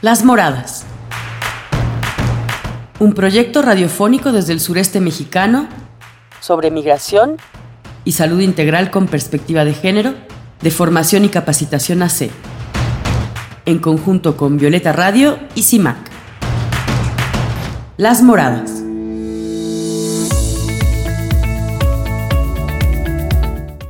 Las Moradas. Un proyecto radiofónico desde el sureste mexicano sobre migración y salud integral con perspectiva de género, de formación y capacitación AC, en conjunto con Violeta Radio y CIMAC. Las Moradas.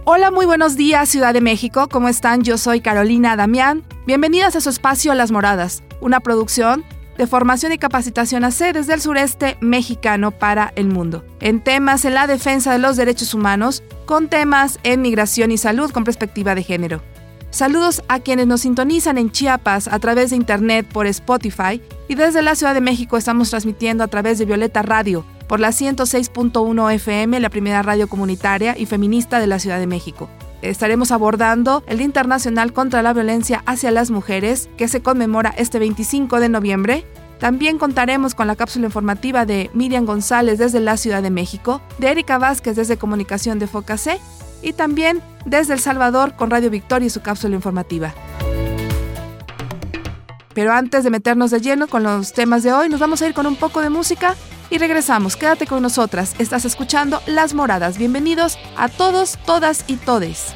Hola, muy buenos días Ciudad de México, ¿cómo están? Yo soy Carolina Damián. Bienvenidas a su espacio Las Moradas, una producción de formación y capacitación AC desde el sureste mexicano para el mundo, en temas en la defensa de los derechos humanos, con temas en migración y salud con perspectiva de género. Saludos a quienes nos sintonizan en Chiapas a través de internet por Spotify y desde la Ciudad de México estamos transmitiendo a través de Violeta Radio por la 106.1 FM, la primera radio comunitaria y feminista de la Ciudad de México. Estaremos abordando el Día Internacional contra la Violencia hacia las Mujeres, que se conmemora este 25 de noviembre. También contaremos con la cápsula informativa de Miriam González desde la Ciudad de México, de Erika Vázquez desde Comunicación de Focacé y también desde El Salvador con Radio Victoria y su cápsula informativa. Pero antes de meternos de lleno con los temas de hoy, nos vamos a ir con un poco de música y regresamos. Quédate con nosotras. Estás escuchando Las Moradas. Bienvenidos a todos, todas y todes.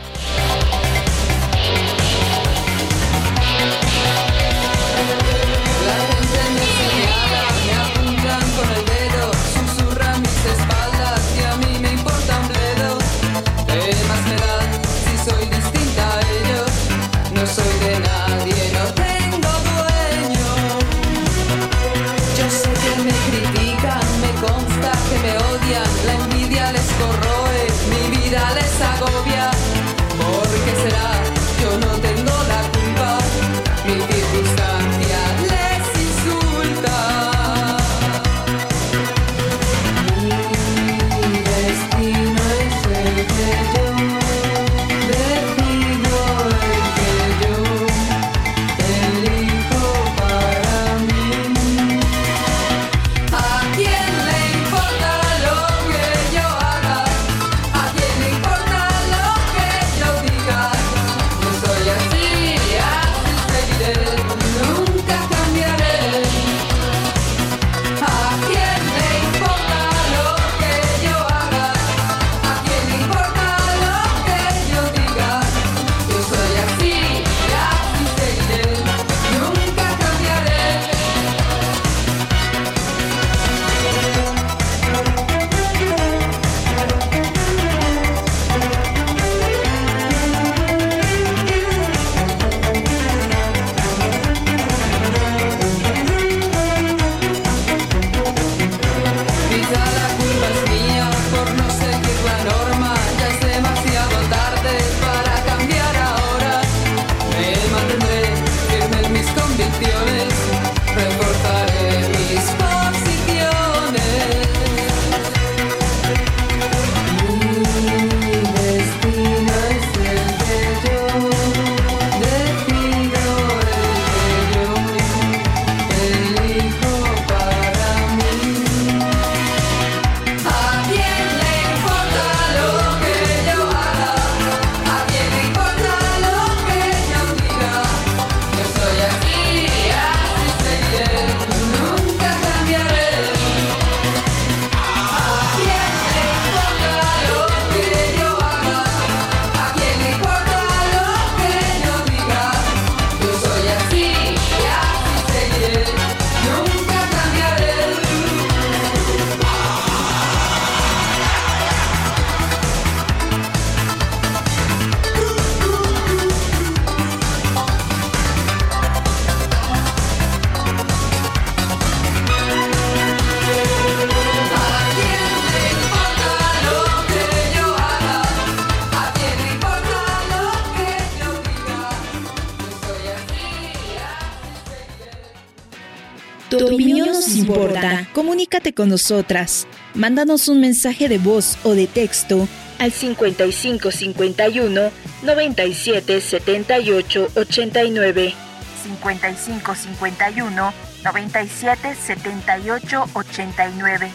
Comunícate con nosotras. Mándanos un mensaje de voz o de texto al 55 51 97 78 89. 55 51 97 78 89.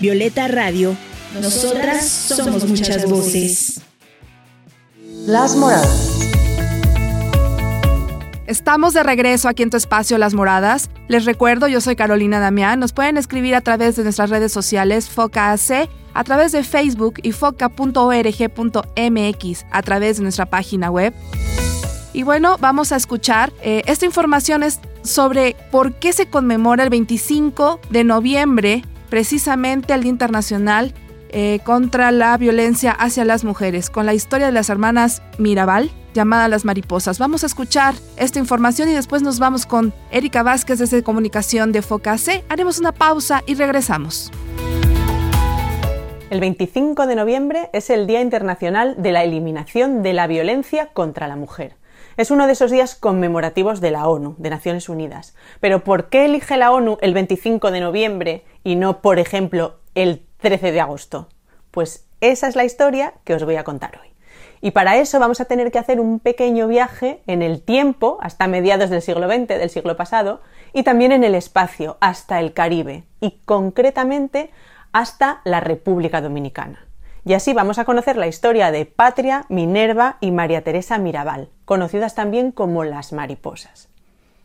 Violeta Radio. Nosotras somos muchas voces. Las Moradas. Estamos de regreso aquí en tu espacio Las Moradas. Les recuerdo, yo soy Carolina Damián. Nos pueden escribir a través de nuestras redes sociales FOCAC, a través de Facebook y foca.org.mx, a través de nuestra página web. Y bueno, vamos a escuchar. Eh, esta información es sobre por qué se conmemora el 25 de noviembre, precisamente el Día Internacional eh, contra la Violencia hacia las Mujeres, con la historia de las hermanas Mirabal llamada Las Mariposas. Vamos a escuchar esta información y después nos vamos con Erika Vázquez desde Comunicación de FOCAC. Haremos una pausa y regresamos. El 25 de noviembre es el Día Internacional de la Eliminación de la Violencia contra la Mujer. Es uno de esos días conmemorativos de la ONU, de Naciones Unidas. Pero ¿por qué elige la ONU el 25 de noviembre y no, por ejemplo, el 13 de agosto? Pues esa es la historia que os voy a contar hoy. Y para eso vamos a tener que hacer un pequeño viaje en el tiempo, hasta mediados del siglo XX, del siglo pasado, y también en el espacio, hasta el Caribe, y concretamente hasta la República Dominicana. Y así vamos a conocer la historia de Patria, Minerva y María Teresa Mirabal, conocidas también como las mariposas.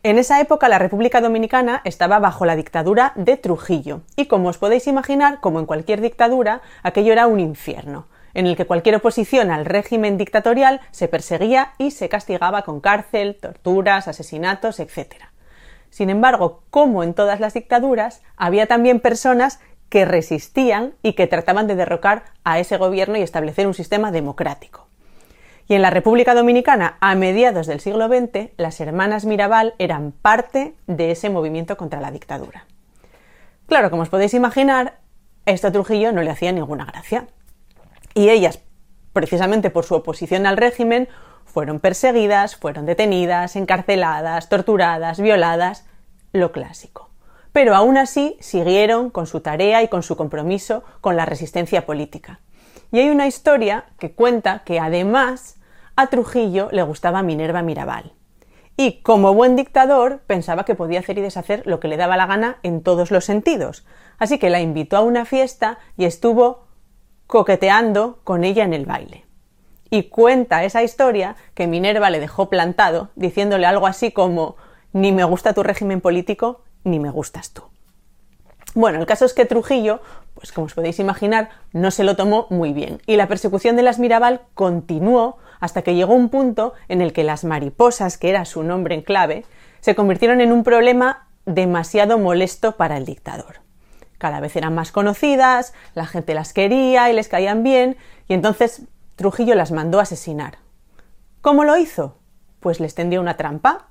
En esa época la República Dominicana estaba bajo la dictadura de Trujillo, y como os podéis imaginar, como en cualquier dictadura, aquello era un infierno en el que cualquier oposición al régimen dictatorial se perseguía y se castigaba con cárcel, torturas, asesinatos, etc. Sin embargo, como en todas las dictaduras, había también personas que resistían y que trataban de derrocar a ese gobierno y establecer un sistema democrático. Y en la República Dominicana, a mediados del siglo XX, las hermanas Mirabal eran parte de ese movimiento contra la dictadura. Claro, como os podéis imaginar, esto a Trujillo no le hacía ninguna gracia y ellas, precisamente por su oposición al régimen, fueron perseguidas, fueron detenidas, encarceladas, torturadas, violadas, lo clásico. Pero aún así siguieron con su tarea y con su compromiso con la resistencia política. Y hay una historia que cuenta que además a Trujillo le gustaba Minerva Mirabal. Y como buen dictador pensaba que podía hacer y deshacer lo que le daba la gana en todos los sentidos. Así que la invitó a una fiesta y estuvo coqueteando con ella en el baile. Y cuenta esa historia que Minerva le dejó plantado, diciéndole algo así como ni me gusta tu régimen político, ni me gustas tú. Bueno, el caso es que Trujillo, pues como os podéis imaginar, no se lo tomó muy bien, y la persecución de las Mirabal continuó hasta que llegó un punto en el que las mariposas, que era su nombre en clave, se convirtieron en un problema demasiado molesto para el dictador cada vez eran más conocidas, la gente las quería y les caían bien, y entonces Trujillo las mandó a asesinar. ¿Cómo lo hizo? Pues les tendió una trampa.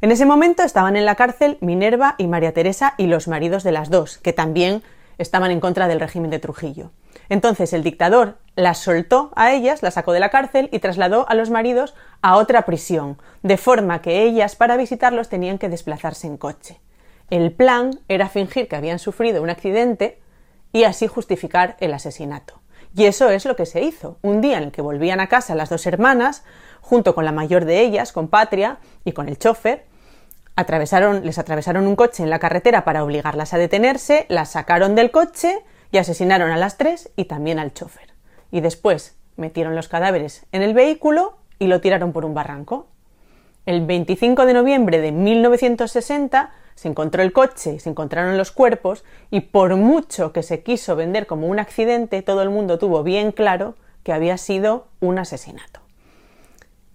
En ese momento estaban en la cárcel Minerva y María Teresa y los maridos de las dos, que también estaban en contra del régimen de Trujillo. Entonces el dictador las soltó a ellas, las sacó de la cárcel y trasladó a los maridos a otra prisión, de forma que ellas para visitarlos tenían que desplazarse en coche. El plan era fingir que habían sufrido un accidente y así justificar el asesinato. Y eso es lo que se hizo. Un día en el que volvían a casa las dos hermanas, junto con la mayor de ellas, con Patria y con el chofer, atravesaron, les atravesaron un coche en la carretera para obligarlas a detenerse, las sacaron del coche y asesinaron a las tres y también al chofer. Y después metieron los cadáveres en el vehículo y lo tiraron por un barranco. El 25 de noviembre de 1960 se encontró el coche, se encontraron los cuerpos y por mucho que se quiso vender como un accidente, todo el mundo tuvo bien claro que había sido un asesinato.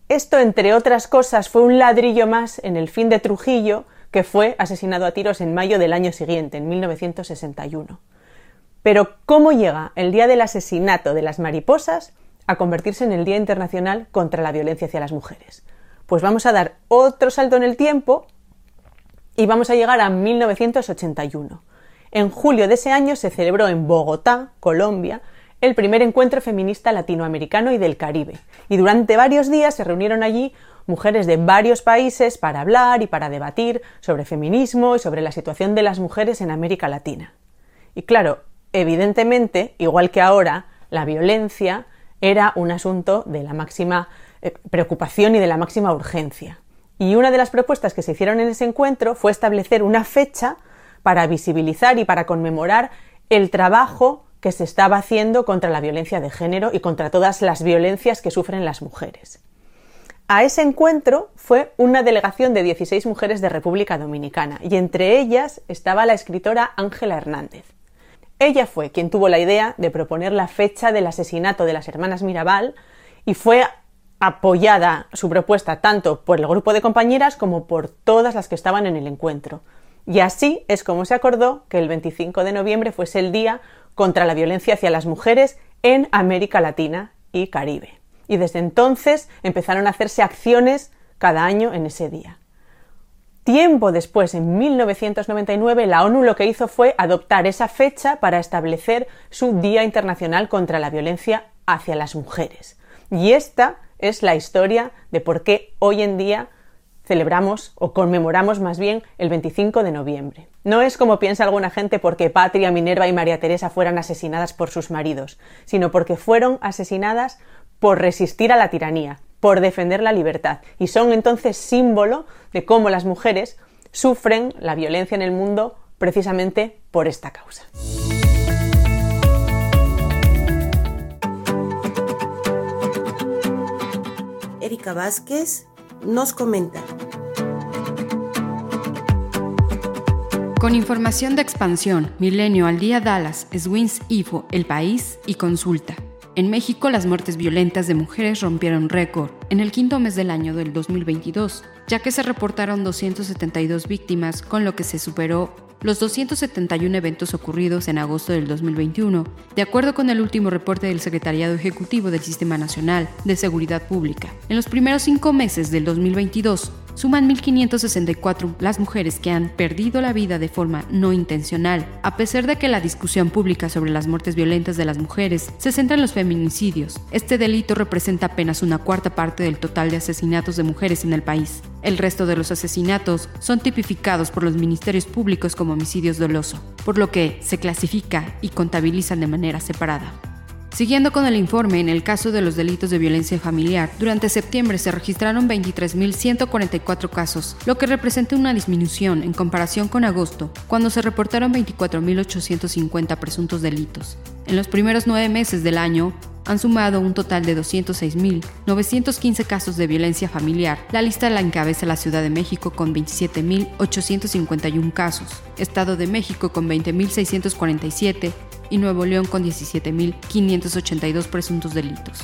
Esto, entre otras cosas, fue un ladrillo más en el fin de Trujillo, que fue asesinado a tiros en mayo del año siguiente, en 1961. Pero, ¿cómo llega el día del asesinato de las mariposas a convertirse en el Día Internacional contra la Violencia hacia las Mujeres? Pues vamos a dar otro salto en el tiempo y vamos a llegar a 1981. En julio de ese año se celebró en Bogotá, Colombia, el primer encuentro feminista latinoamericano y del Caribe, y durante varios días se reunieron allí mujeres de varios países para hablar y para debatir sobre feminismo y sobre la situación de las mujeres en América Latina. Y claro, evidentemente, igual que ahora, la violencia era un asunto de la máxima eh, preocupación y de la máxima urgencia. Y una de las propuestas que se hicieron en ese encuentro fue establecer una fecha para visibilizar y para conmemorar el trabajo que se estaba haciendo contra la violencia de género y contra todas las violencias que sufren las mujeres. A ese encuentro fue una delegación de 16 mujeres de República Dominicana y entre ellas estaba la escritora Ángela Hernández. Ella fue quien tuvo la idea de proponer la fecha del asesinato de las hermanas Mirabal y fue apoyada su propuesta tanto por el grupo de compañeras como por todas las que estaban en el encuentro. Y así es como se acordó que el 25 de noviembre fuese el Día contra la Violencia hacia las Mujeres en América Latina y Caribe. Y desde entonces empezaron a hacerse acciones cada año en ese día. Tiempo después, en 1999, la ONU lo que hizo fue adoptar esa fecha para establecer su Día Internacional contra la Violencia hacia las Mujeres. Y esta es la historia de por qué hoy en día celebramos o conmemoramos más bien el 25 de noviembre. No es como piensa alguna gente porque Patria, Minerva y María Teresa fueran asesinadas por sus maridos, sino porque fueron asesinadas por resistir a la tiranía, por defender la libertad y son entonces símbolo de cómo las mujeres sufren la violencia en el mundo precisamente por esta causa. Erika Vázquez nos comenta. Con información de expansión, Milenio al Día Dallas, Swins Info, El País y Consulta. En México, las muertes violentas de mujeres rompieron récord en el quinto mes del año del 2022, ya que se reportaron 272 víctimas, con lo que se superó los 271 eventos ocurridos en agosto del 2021, de acuerdo con el último reporte del Secretariado Ejecutivo del Sistema Nacional de Seguridad Pública. En los primeros cinco meses del 2022, suman 1.564 las mujeres que han perdido la vida de forma no intencional, a pesar de que la discusión pública sobre las muertes violentas de las mujeres se centra en los feminicidios. Este delito representa apenas una cuarta parte del total de asesinatos de mujeres en el país. El resto de los asesinatos son tipificados por los ministerios públicos como homicidios doloso, por lo que se clasifica y contabilizan de manera separada. Siguiendo con el informe, en el caso de los delitos de violencia familiar, durante septiembre se registraron 23.144 casos, lo que representa una disminución en comparación con agosto, cuando se reportaron 24.850 presuntos delitos. En los primeros nueve meses del año, han sumado un total de 206.915 casos de violencia familiar. La lista la encabeza la Ciudad de México con 27.851 casos, Estado de México con 20.647 y Nuevo León con 17.582 presuntos delitos.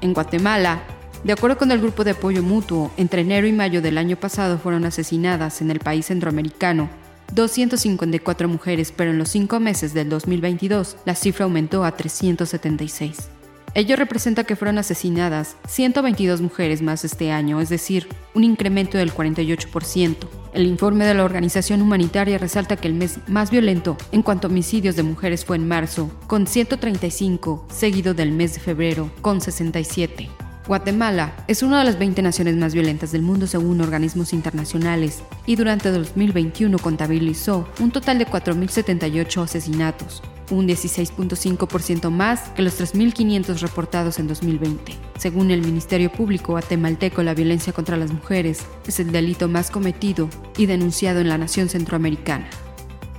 En Guatemala, de acuerdo con el grupo de apoyo mutuo, entre enero y mayo del año pasado fueron asesinadas en el país centroamericano 254 mujeres, pero en los cinco meses del 2022 la cifra aumentó a 376. Ello representa que fueron asesinadas 122 mujeres más este año, es decir, un incremento del 48%. El informe de la organización humanitaria resalta que el mes más violento en cuanto a homicidios de mujeres fue en marzo, con 135, seguido del mes de febrero, con 67. Guatemala es una de las 20 naciones más violentas del mundo según organismos internacionales y durante 2021 contabilizó un total de 4.078 asesinatos, un 16.5% más que los 3.500 reportados en 2020. Según el Ministerio Público guatemalteco, la violencia contra las mujeres es el delito más cometido y denunciado en la nación centroamericana.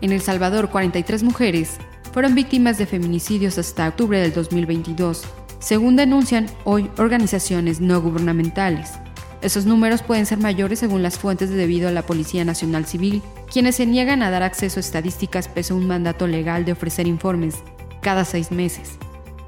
En El Salvador, 43 mujeres fueron víctimas de feminicidios hasta octubre del 2022, según denuncian hoy organizaciones no gubernamentales. Esos números pueden ser mayores según las fuentes debido a la Policía Nacional Civil, quienes se niegan a dar acceso a estadísticas pese a un mandato legal de ofrecer informes cada seis meses.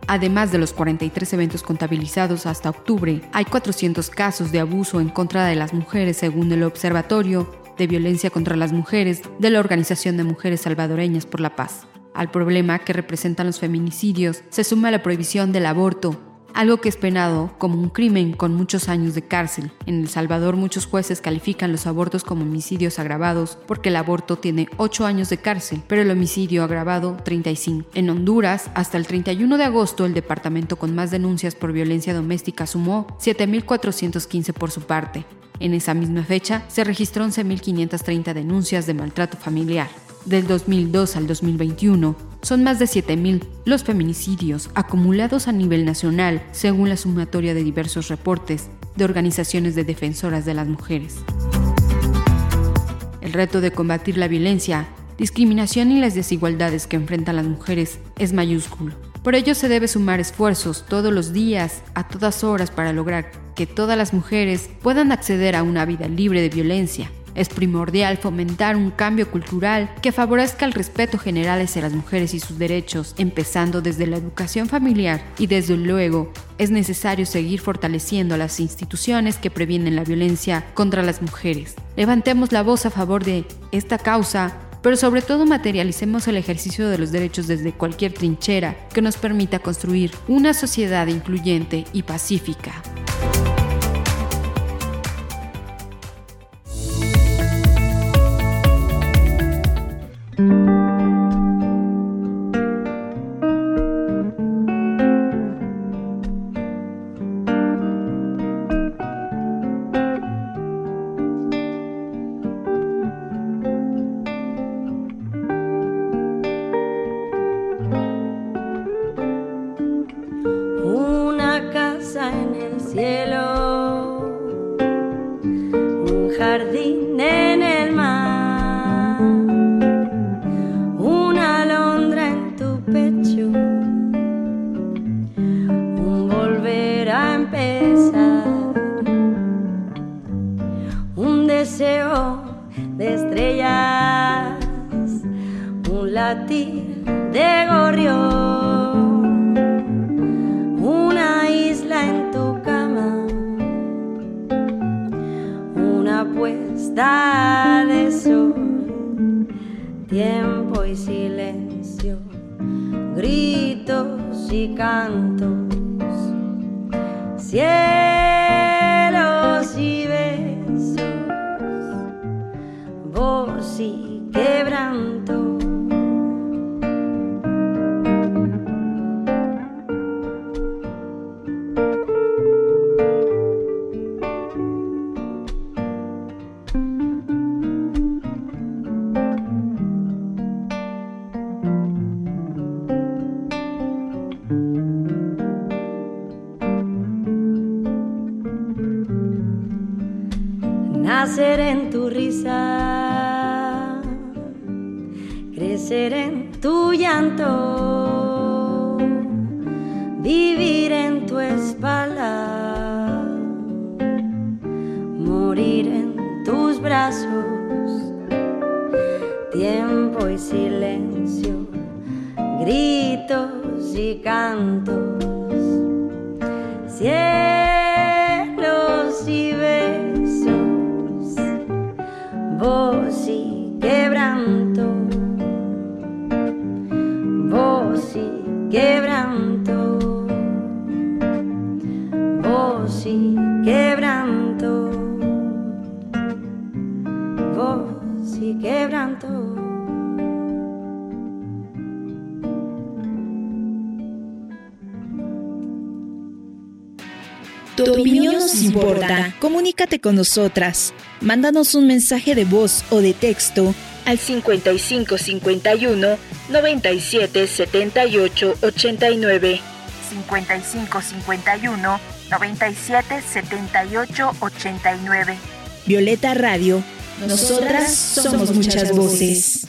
Además de los 43 eventos contabilizados hasta octubre, hay 400 casos de abuso en contra de las mujeres según el Observatorio de Violencia contra las Mujeres de la Organización de Mujeres Salvadoreñas por la Paz. Al problema que representan los feminicidios se suma la prohibición del aborto, algo que es penado como un crimen con muchos años de cárcel. En El Salvador muchos jueces califican los abortos como homicidios agravados porque el aborto tiene 8 años de cárcel, pero el homicidio agravado 35. En Honduras, hasta el 31 de agosto, el departamento con más denuncias por violencia doméstica sumó 7.415 por su parte. En esa misma fecha se registró 11.530 denuncias de maltrato familiar del 2002 al 2021, son más de 7.000 los feminicidios acumulados a nivel nacional, según la sumatoria de diversos reportes de organizaciones de defensoras de las mujeres. El reto de combatir la violencia, discriminación y las desigualdades que enfrentan las mujeres es mayúsculo. Por ello se debe sumar esfuerzos todos los días, a todas horas, para lograr que todas las mujeres puedan acceder a una vida libre de violencia. Es primordial fomentar un cambio cultural que favorezca el respeto general hacia las mujeres y sus derechos, empezando desde la educación familiar y desde luego es necesario seguir fortaleciendo las instituciones que previenen la violencia contra las mujeres. Levantemos la voz a favor de esta causa pero sobre todo materialicemos el ejercicio de los derechos desde cualquier trinchera que nos permita construir una sociedad incluyente y pacífica. Nacer Tu opinión nos importa. Comunícate con nosotras. Mándanos un mensaje de voz o de texto al 5551 97 78 89. 5551 97 78 89. Violeta Radio. Nosotras somos muchas voces.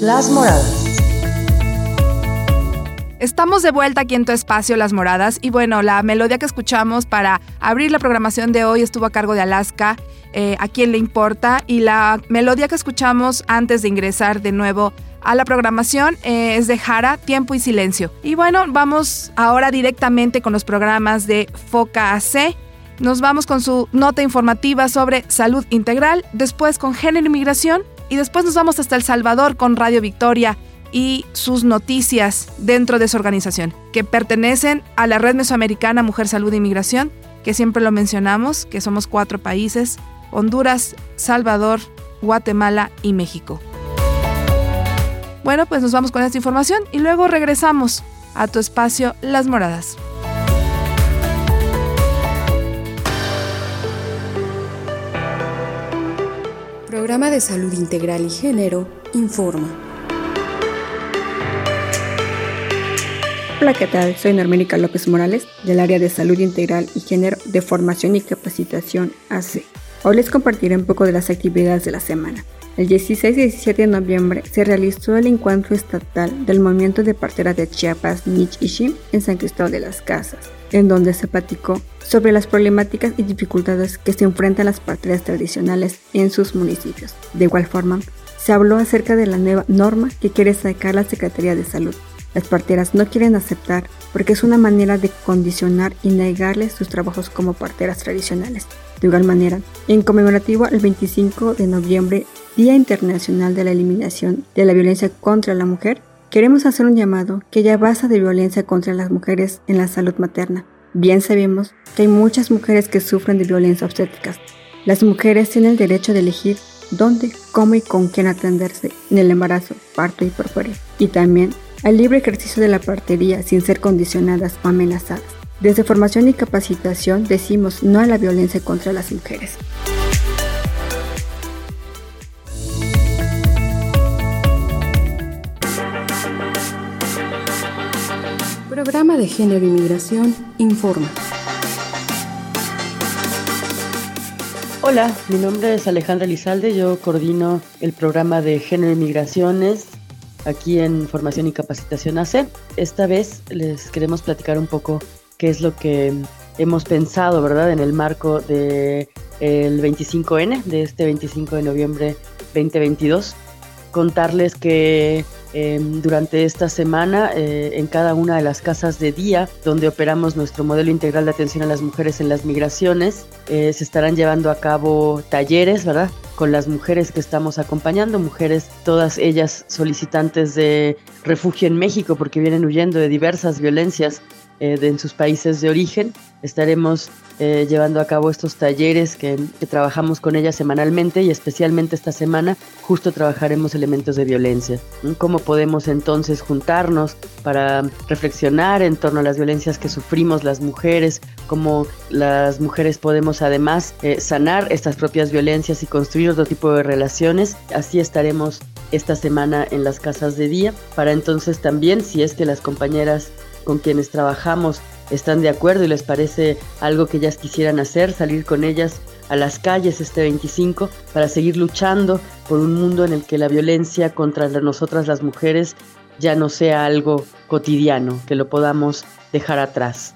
Las Moradas. Estamos de vuelta aquí en tu espacio Las Moradas y bueno, la melodía que escuchamos para abrir la programación de hoy estuvo a cargo de Alaska, eh, a quien le importa, y la melodía que escuchamos antes de ingresar de nuevo a la programación eh, es de Jara, Tiempo y Silencio. Y bueno, vamos ahora directamente con los programas de Foca. Nos vamos con su nota informativa sobre salud integral, después con género y migración y después nos vamos hasta El Salvador con Radio Victoria y sus noticias dentro de su organización, que pertenecen a la Red Mesoamericana Mujer Salud e Inmigración, que siempre lo mencionamos, que somos cuatro países, Honduras, Salvador, Guatemala y México. Bueno, pues nos vamos con esta información y luego regresamos a tu espacio Las Moradas. Programa de Salud Integral y Género informa. Hola, ¿qué tal? Soy Normérica López Morales, del área de Salud Integral y Género de Formación y Capacitación AC. Hoy les compartiré un poco de las actividades de la semana. El 16 y 17 de noviembre se realizó el encuentro estatal del movimiento de parteras de Chiapas, Nich y Shim en San Cristóbal de las Casas, en donde se platicó sobre las problemáticas y dificultades que se enfrentan las parteras tradicionales en sus municipios. De igual forma, se habló acerca de la nueva norma que quiere sacar la Secretaría de Salud. Las parteras no quieren aceptar porque es una manera de condicionar y negarles sus trabajos como parteras tradicionales. De igual manera, en conmemorativo al 25 de noviembre, Día Internacional de la Eliminación de la Violencia contra la Mujer, queremos hacer un llamado que ya basta de violencia contra las mujeres en la salud materna. Bien sabemos que hay muchas mujeres que sufren de violencia obstétrica. Las mujeres tienen el derecho de elegir dónde, cómo y con quién atenderse en el embarazo, parto y porfuerio. Y también al libre ejercicio de la partería sin ser condicionadas o amenazadas. Desde formación y capacitación decimos no a la violencia contra las mujeres. De Género y Migración informa. Hola, mi nombre es Alejandra Lizalde, yo coordino el programa de Género y Migraciones aquí en Formación y Capacitación AC. Esta vez les queremos platicar un poco qué es lo que hemos pensado, ¿verdad?, en el marco del el 25N, de este 25 de noviembre 2022. Contarles que em, durante esta semana eh, en cada una de las casas de día donde operamos nuestro modelo integral de atención a las mujeres en las migraciones, eh, se estarán llevando a cabo talleres, ¿verdad? Con las mujeres que estamos acompañando, mujeres todas ellas solicitantes de refugio en México porque vienen huyendo de diversas violencias eh, en sus países de origen. Estaremos eh, llevando a cabo estos talleres que, trabajamos con ellas semanalmente y especialmente esta semana justo trabajaremos elementos de violencia. ¿Cómo podemos entonces juntarnos para reflexionar en torno a las violencias que sufrimos las mujeres? ¿Cómo las mujeres podemos además eh, sanar estas propias violencias y construir otro tipo de relaciones? Así estaremos esta semana en las casas de día para entonces también si es que las compañeras con quienes trabajamos están de acuerdo y les parece algo que ellas quisieran hacer, salir con ellas a las calles este 25 para seguir luchando por un mundo en el que la violencia contra nosotras las mujeres ya no sea algo cotidiano, que lo podamos dejar atrás.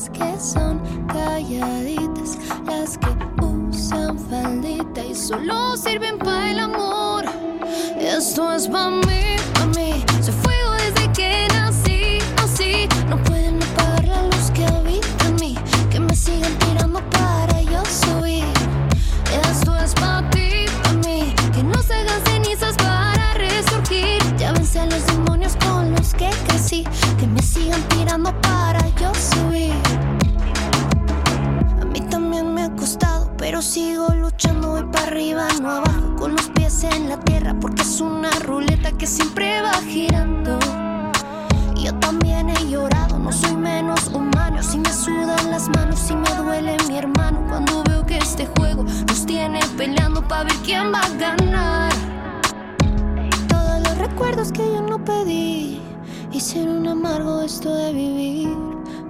las que son calladitas, las que usan faldita y solo sirven para el amor. Esto es para mí, para mí. Se fuego desde que nací, así no puedo. En la tierra porque es una ruleta que siempre va girando. he llorado, no soy menos humano. Si me sudan las manos, si me duele mi hermano. Cuando veo que este juego nos tiene peleando para ver quién va a ganar. Todos los recuerdos que yo no pedí hicieron amargo esto de vivir.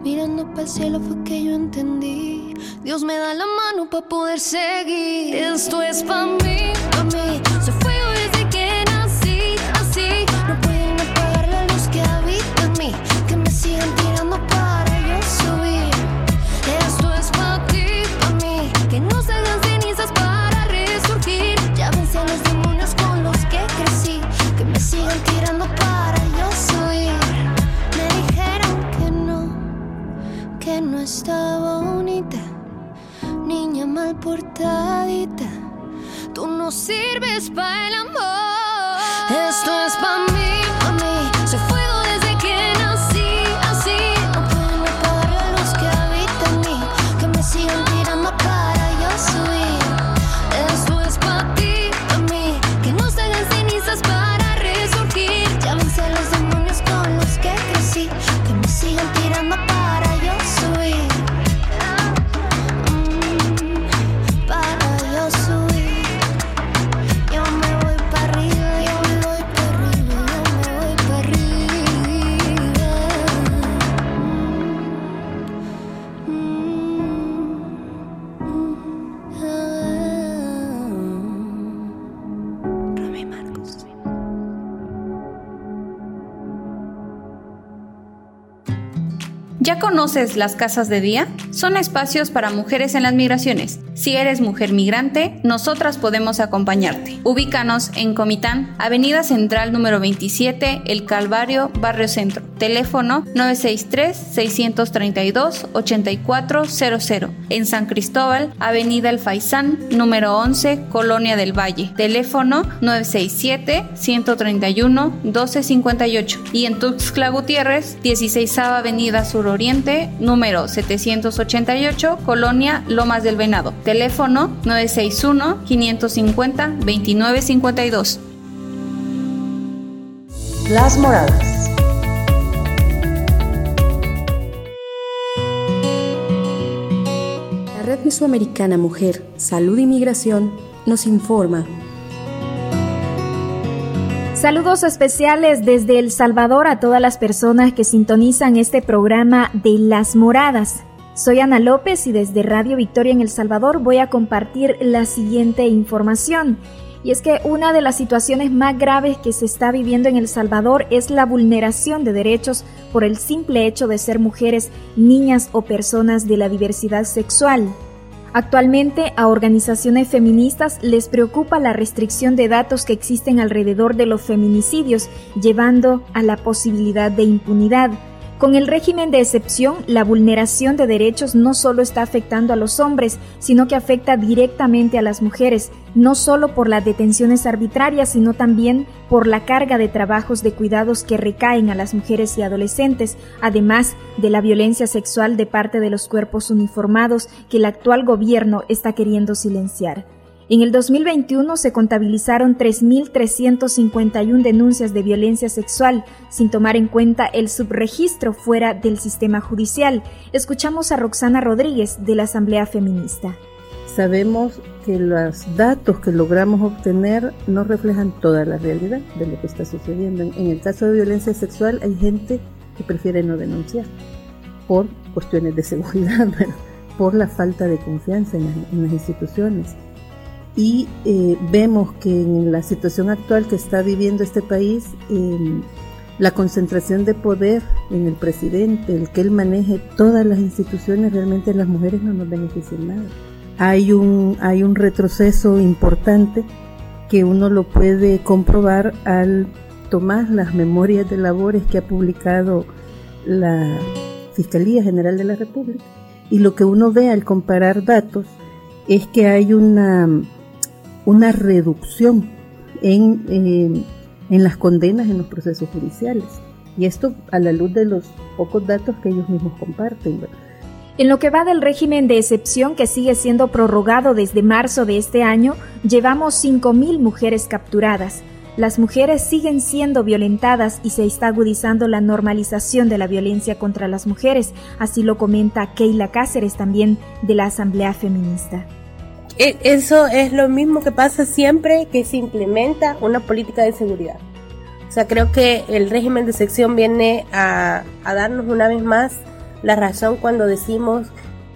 Mirando para el cielo fue que yo entendí. Dios me da la mano para poder seguir. Esto es para mí, para mí. Se fue desde que nací, así. No pueden apagar la luz que habita en mí. Que me sigan tirando para yo subir. Esto es para ti, para mí. Que no se hagan cenizas para resurgir. Ya vencí a los demonios con los que crecí. Que me sigan tirando para yo subir. Me dijeron que no, que no estaba bonita. Niña mal portadita. Tú no sirves para el amor. Esto es para mí. Conoces las casas de día? Son espacios para mujeres en las migraciones. Si eres mujer migrante, nosotras podemos acompañarte. Ubícanos en Comitán, Avenida Central número 27, El Calvario, Barrio Centro. Teléfono 963-632-8400. En San Cristóbal, Avenida El Faisán, número 11, Colonia del Valle. Teléfono 967-131-1258. Y en Tuxtla Gutiérrez, 16 Avenida Suroriente, número 788, Colonia Lomas del Venado. Teléfono 961-550-2952. Las Moradas. La Red Mesoamericana Mujer, Salud y Migración nos informa. Saludos especiales desde El Salvador a todas las personas que sintonizan este programa de Las Moradas. Soy Ana López y desde Radio Victoria en El Salvador voy a compartir la siguiente información. Y es que una de las situaciones más graves que se está viviendo en El Salvador es la vulneración de derechos por el simple hecho de ser mujeres, niñas o personas de la diversidad sexual. Actualmente a organizaciones feministas les preocupa la restricción de datos que existen alrededor de los feminicidios, llevando a la posibilidad de impunidad. Con el régimen de excepción, la vulneración de derechos no solo está afectando a los hombres, sino que afecta directamente a las mujeres, no solo por las detenciones arbitrarias, sino también por la carga de trabajos de cuidados que recaen a las mujeres y adolescentes, además de la violencia sexual de parte de los cuerpos uniformados que el actual gobierno está queriendo silenciar. En el 2021 se contabilizaron 3.351 denuncias de violencia sexual, sin tomar en cuenta el subregistro fuera del sistema judicial. Escuchamos a Roxana Rodríguez de la Asamblea Feminista. Sabemos que los datos que logramos obtener no reflejan toda la realidad de lo que está sucediendo. En el caso de violencia sexual hay gente que prefiere no denunciar por cuestiones de seguridad, por la falta de confianza en, las instituciones y eh, vemos que en la situación actual que está viviendo este país, eh, la concentración de poder en el presidente, el que él maneje todas las instituciones, realmente las mujeres no nos benefician nada. Hay un, hay un retroceso importante que uno lo puede comprobar al tomar las memorias de labores que ha publicado la Fiscalía General de la República. Y lo que uno ve al comparar datos es que hay una una reducción en, eh, en las condenas en los procesos judiciales. Y esto a la luz de los pocos datos que ellos mismos comparten. En lo que va del régimen de excepción que sigue siendo prorrogado desde marzo de este año, llevamos 5.000 mujeres capturadas. las mujeres siguen siendo violentadas y se está agudizando la normalización de la violencia contra las mujeres, así lo comenta Keila Cáceres también de la Asamblea Feminista. E, eso es lo mismo que pasa siempre que se implementa una política de seguridad. O sea, creo que el régimen de sección viene a, darnos una vez más la razón cuando decimos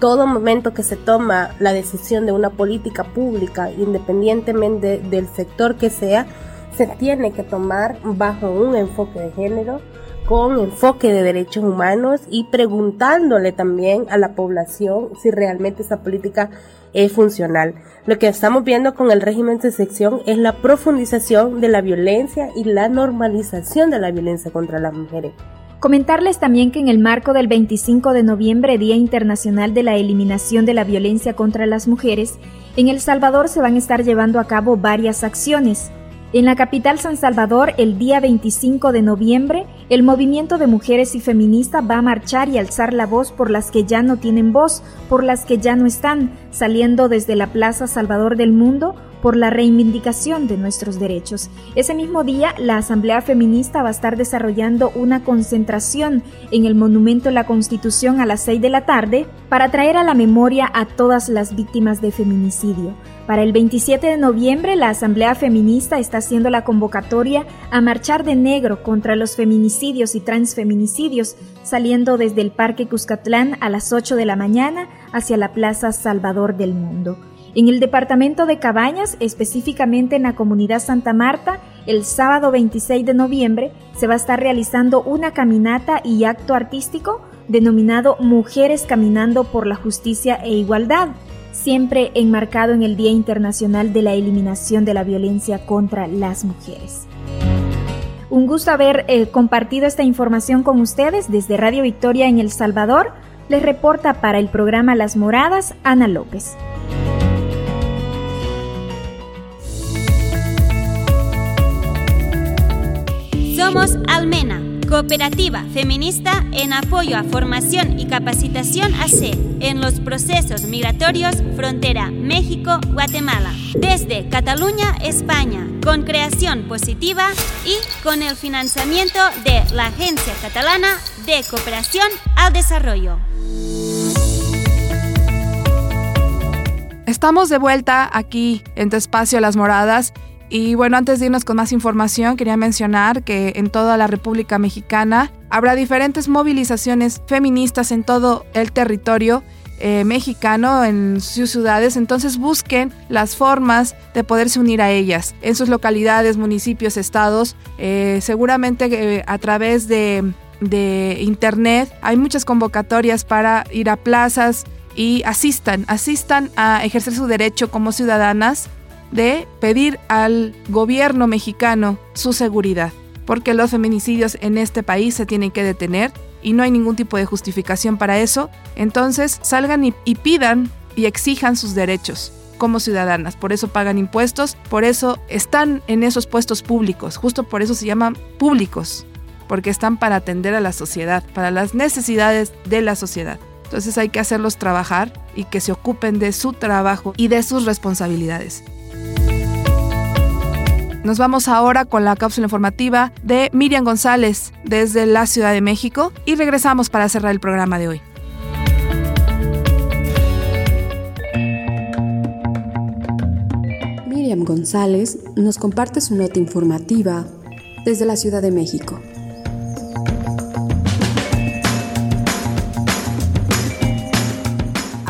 todo momento que se toma la decisión de una política pública, independientemente del sector que sea, se tiene que tomar bajo un enfoque de género, con enfoque de derechos humanos y preguntándole también a la población si realmente esa política es funcional. Lo que estamos viendo con el régimen de sección es la profundización de la violencia y la normalización de la violencia contra las mujeres. Comentarles también que en el marco del 25 de noviembre, Día Internacional de la Eliminación de la Violencia contra las Mujeres, en El Salvador se van a estar llevando a cabo varias acciones. En la capital San Salvador, el día 25 de noviembre, el movimiento de mujeres y feministas va a marchar y alzar la voz por las que ya no tienen voz, por las que ya no están, saliendo desde la Plaza Salvador del Mundo por la reivindicación de nuestros derechos. Ese mismo día, la Asamblea Feminista va a estar desarrollando una concentración en el Monumento a la Constitución a las 6 de la tarde para traer a la memoria a todas las víctimas de feminicidio. Para el 27 de noviembre, la Asamblea Feminista está haciendo la convocatoria a marchar de negro contra los feminicidios y transfeminicidios, saliendo desde el Parque Cuscatlán a las 8 de la mañana hacia la Plaza Salvador del Mundo. En el departamento de Cabañas, específicamente en la comunidad Santa Marta, el sábado 26 de noviembre se va a estar realizando una caminata y acto artístico denominado Mujeres Caminando por la Justicia e Igualdad, siempre enmarcado en el Día Internacional de la Eliminación de la Violencia contra las Mujeres. Un gusto haber eh, compartido esta información con ustedes desde Radio Victoria en El Salvador. Les reporta para el programa Las Moradas Ana López. Somos Almena, cooperativa feminista en apoyo a formación y capacitación AC en los procesos migratorios frontera México-Guatemala, desde Cataluña, España, con creación positiva y con el financiamiento de la Agencia Catalana de Cooperación al Desarrollo. Estamos de vuelta aquí en tu espacio Las Moradas y bueno, antes de irnos con más información, quería mencionar que en toda la República Mexicana habrá diferentes movilizaciones feministas en todo el territorio eh, mexicano en sus ciudades, entonces busquen las formas de poderse unir a ellas en sus localidades, municipios, estados, eh, seguramente eh, a través de, de internet hay muchas convocatorias para ir a plazas y asistan, asistan a ejercer su derecho como ciudadanas de pedir al gobierno mexicano su seguridad, porque los feminicidios en este país se tienen que detener y no hay ningún tipo de justificación para eso. Entonces salgan y, pidan y exijan sus derechos como ciudadanas, por eso pagan impuestos, por eso están en esos puestos públicos, justo por eso se llaman públicos, porque están para atender a la sociedad, para las necesidades de la sociedad. Entonces hay que hacerlos trabajar y que se ocupen de su trabajo y de sus responsabilidades. Nos vamos ahora con la cápsula informativa de Miriam González desde la Ciudad de México y regresamos para cerrar el programa de hoy. Miriam González nos comparte su nota informativa desde la Ciudad de México.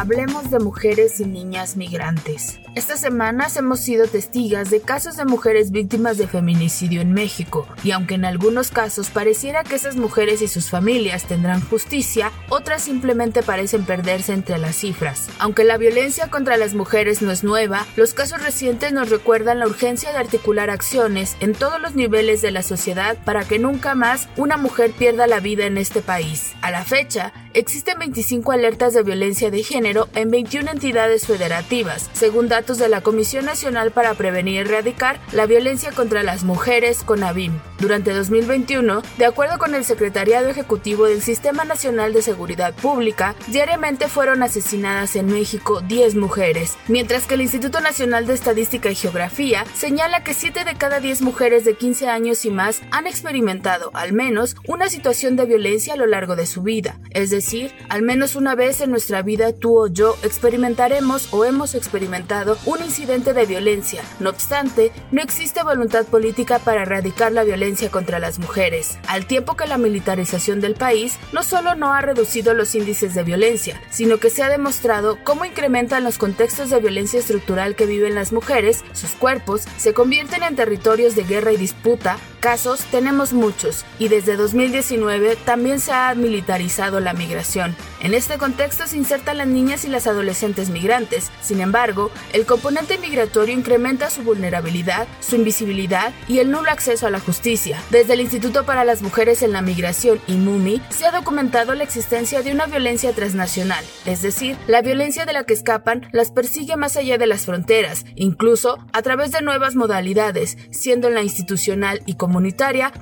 Hablemos de mujeres y niñas migrantes. Estas semanas hemos sido testigas de casos de mujeres víctimas de feminicidio en México, y aunque en algunos casos pareciera que esas mujeres y sus familias tendrán justicia, otras simplemente parecen perderse entre las cifras. Aunque la violencia contra las mujeres no es nueva, los casos recientes nos recuerdan la urgencia de articular acciones en todos los niveles de la sociedad para que nunca más una mujer pierda la vida en este país. A la fecha, existen 25 alertas de violencia de género en 21 entidades federativas, según datos de la Comisión Nacional para Prevenir y Erradicar la Violencia contra las Mujeres, CONAVIM. Durante 2021, de acuerdo con el Secretariado Ejecutivo del Sistema Nacional de Seguridad Pública, diariamente fueron asesinadas en México 10 mujeres, mientras que el Instituto Nacional de Estadística y Geografía señala que 7 de cada 10 mujeres de 15 años y más han experimentado, al menos, una situación de violencia a lo largo de su vida. Es decir, al menos una vez en nuestra vida tú o yo experimentaremos o hemos experimentado un incidente de violencia. No obstante, no existe voluntad política para erradicar la violencia contra las mujeres, al tiempo que la militarización del país no solo no ha reducido los índices de violencia, sino que se ha demostrado cómo incrementan los contextos de violencia estructural que viven las mujeres, sus cuerpos se convierten en territorios de guerra y disputa, casos tenemos muchos, y desde 2019 también se ha militarizado la migración. En este contexto se insertan las niñas y las adolescentes migrantes. Sin embargo, el componente migratorio incrementa su vulnerabilidad, su invisibilidad y el nulo acceso a la justicia. Desde el Instituto para las Mujeres en la Migración, IMUMI, se ha documentado la existencia de una violencia transnacional, es decir, la violencia de la que escapan las persigue más allá de las fronteras, incluso a través de nuevas modalidades, siendo la institucional y comunitaria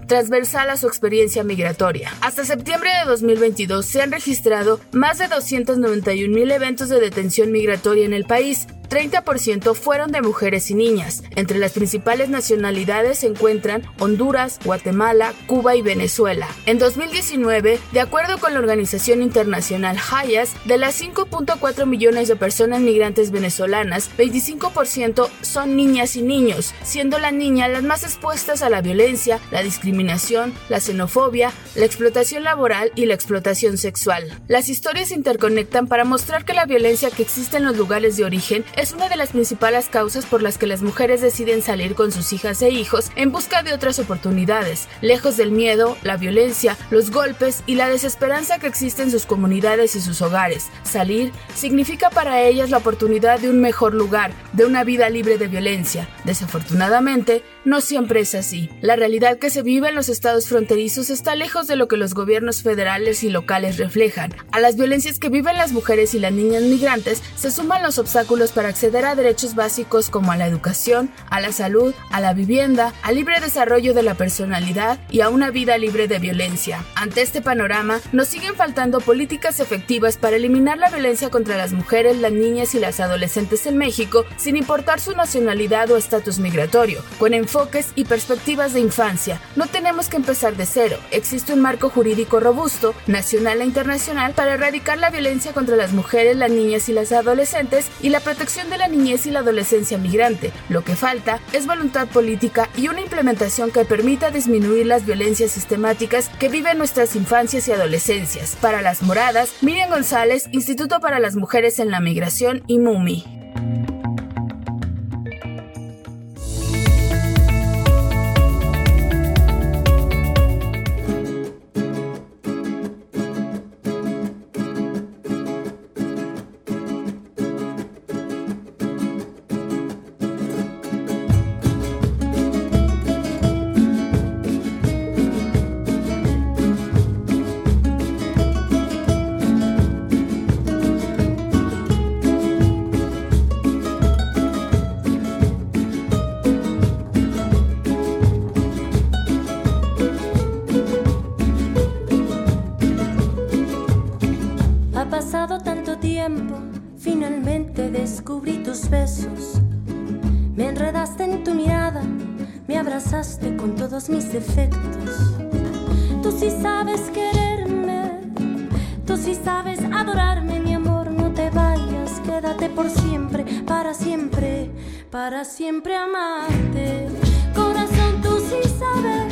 transversal a su experiencia migratoria. Hasta septiembre de 2022 se han registrado más de 291 mil eventos de detención migratoria en el país, 30% fueron de mujeres y niñas. Entre las principales nacionalidades se encuentran Honduras, Guatemala, Cuba y Venezuela. En 2019, de acuerdo con la organización internacional Hayas, de las 5.4 millones de personas migrantes venezolanas, 25% son niñas y niños, siendo las niñas las más expuestas a la violencia, la discriminación, la xenofobia, la explotación laboral y la explotación sexual. Las historias se interconectan para mostrar que la violencia que existe en los lugares de origen es una de las principales causas por las que las mujeres deciden salir con sus hijas e hijos en busca de otras oportunidades, lejos del miedo, la violencia, los golpes y la desesperanza que existe en sus comunidades y sus hogares. Salir significa para ellas la oportunidad de un mejor lugar, de una vida libre de violencia. Desafortunadamente, no siempre es así. La realidad que se vive en los estados fronterizos está lejos de lo que los gobiernos federales y locales reflejan. A las violencias que viven las mujeres y las niñas migrantes se suman los obstáculos para acceder a derechos básicos como a la educación, a la salud, a la vivienda, al libre desarrollo de la personalidad y a una vida libre de violencia. Ante este panorama, nos siguen faltando políticas efectivas para eliminar la violencia contra las mujeres, las niñas y las adolescentes en México, sin importar su nacionalidad o estatus migratorio, con enfoques y perspectivas de infancia. No tenemos que empezar de cero, existe un marco jurídico robusto, nacional e internacional, para erradicar la violencia contra las mujeres, las niñas y las adolescentes y la protección de la niñez y la adolescencia migrante. Lo que falta es voluntad política y una implementación que permita disminuir las violencias sistemáticas que viven nuestras infancias y adolescencias. Para las moradas, Miriam González, Instituto para las Mujeres en la Migración y MUMI. Mis defectos. Tú sí sabes quererme, tú sí sabes adorarme, mi amor, no te vayas, quédate por siempre, para siempre, para siempre amarte. Corazón, tú sí sabes.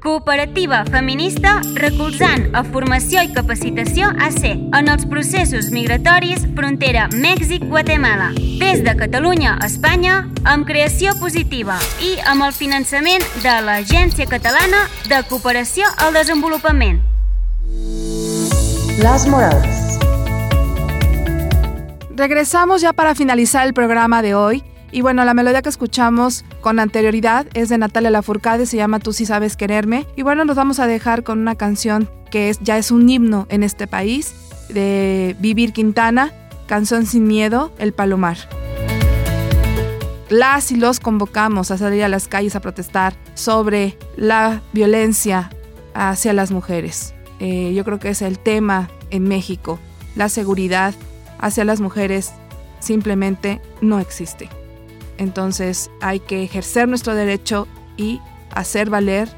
cooperativa feminista recolzant a formació i capacitació AC en els processos migratoris frontera Mèxic-Guatemala. Des de Catalunya a Espanya, amb creació positiva i amb el finançament de l'Agència Catalana de Cooperació al Desenvolupament. Las Moradas. Regresamos ya para finalizar el programa de hoy. Y bueno, la melodía que escuchamos con anterioridad es de Natalia Lafourcade, se llama Tú sí sabes quererme. Y bueno, nos vamos a dejar con una canción que es, ya es un himno en este país, de Vivir Quintana, Canción sin miedo, El Palomar. Las y los convocamos a salir a las calles a protestar sobre la violencia hacia las mujeres. Eh, yo creo que es el tema en México. La seguridad hacia las mujeres simplemente no existe. Entonces hay que ejercer nuestro derecho y hacer valer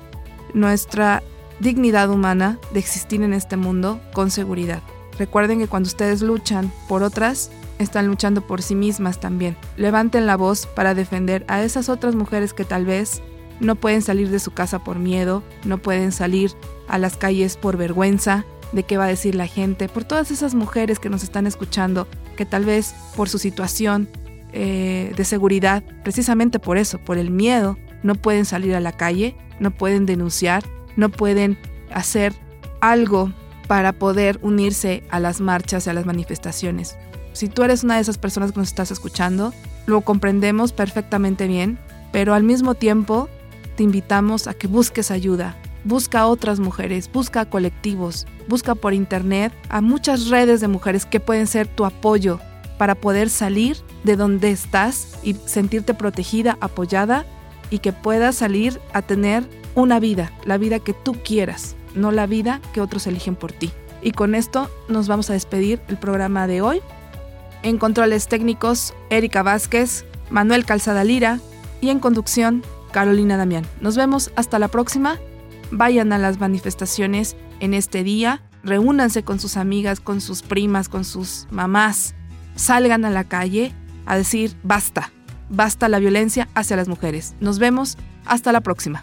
nuestra dignidad humana de existir en este mundo con seguridad. Recuerden que cuando ustedes luchan por otras, están luchando por sí mismas también. Levanten la voz para defender a esas otras mujeres que tal vez no pueden salir de su casa por miedo, no pueden salir a las calles por vergüenza de qué va a decir la gente, por todas esas mujeres que nos están escuchando, que tal vez por su situación eh, de seguridad, precisamente por eso, por el miedo, no pueden salir a la calle, no pueden denunciar, no pueden hacer algo para poder unirse a las marchas y a las manifestaciones. Si tú eres una de esas personas que nos estás escuchando, lo comprendemos perfectamente bien, pero al mismo tiempo te invitamos a que busques ayuda. Busca a otras mujeres, busca a colectivos, busca por internet a muchas redes de mujeres que pueden ser tu apoyo para poder salir de donde estás y sentirte protegida, apoyada y que puedas salir a tener una vida, la vida que tú quieras, no la vida que otros eligen por ti. Y con esto nos vamos a despedir el programa de hoy. En controles técnicos, Erika Vázquez, Manuel Calzada Lira y en conducción, Carolina Damián. Nos vemos hasta la próxima. Vayan a las manifestaciones en este día, reúnanse con sus amigas, con sus primas, con sus mamás, salgan a la calle a decir basta, basta la violencia hacia las mujeres. Nos vemos hasta la próxima.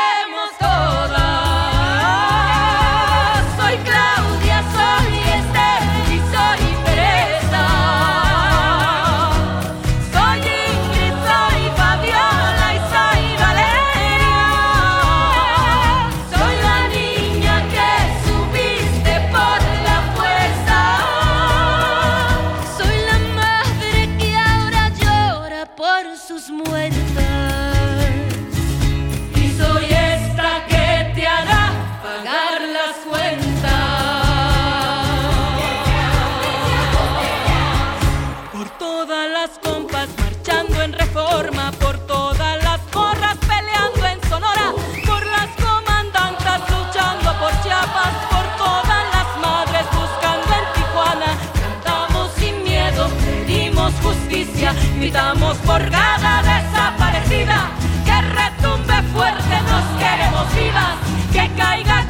gritamos por cada desaparecida. Que retumbe fuerte, nos queremos vivas, que caiga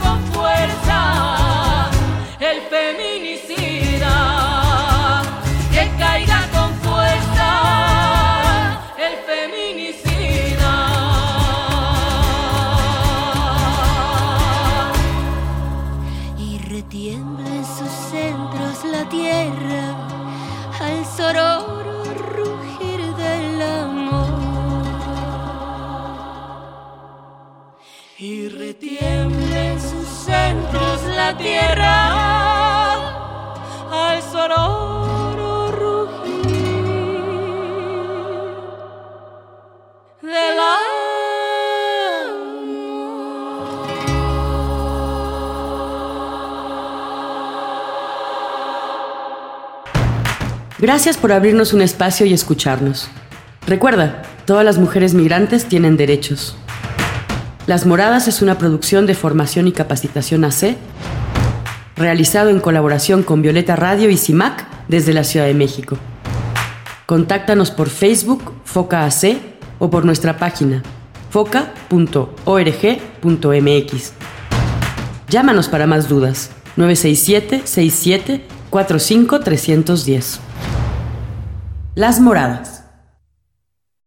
la tierra al sonoro rugir Gracias por abrirnos un espacio y escucharnos. Recuerda, todas las mujeres migrantes tienen derechos. Las Moradas es una producción de formación y capacitación AC, realizado en colaboración con Violeta Radio y CIMAC desde la Ciudad de México. Contáctanos por Facebook, Foca AC, o por nuestra página, foca.org.mx. Llámanos para más dudas, 967 67 45 310. Las Moradas.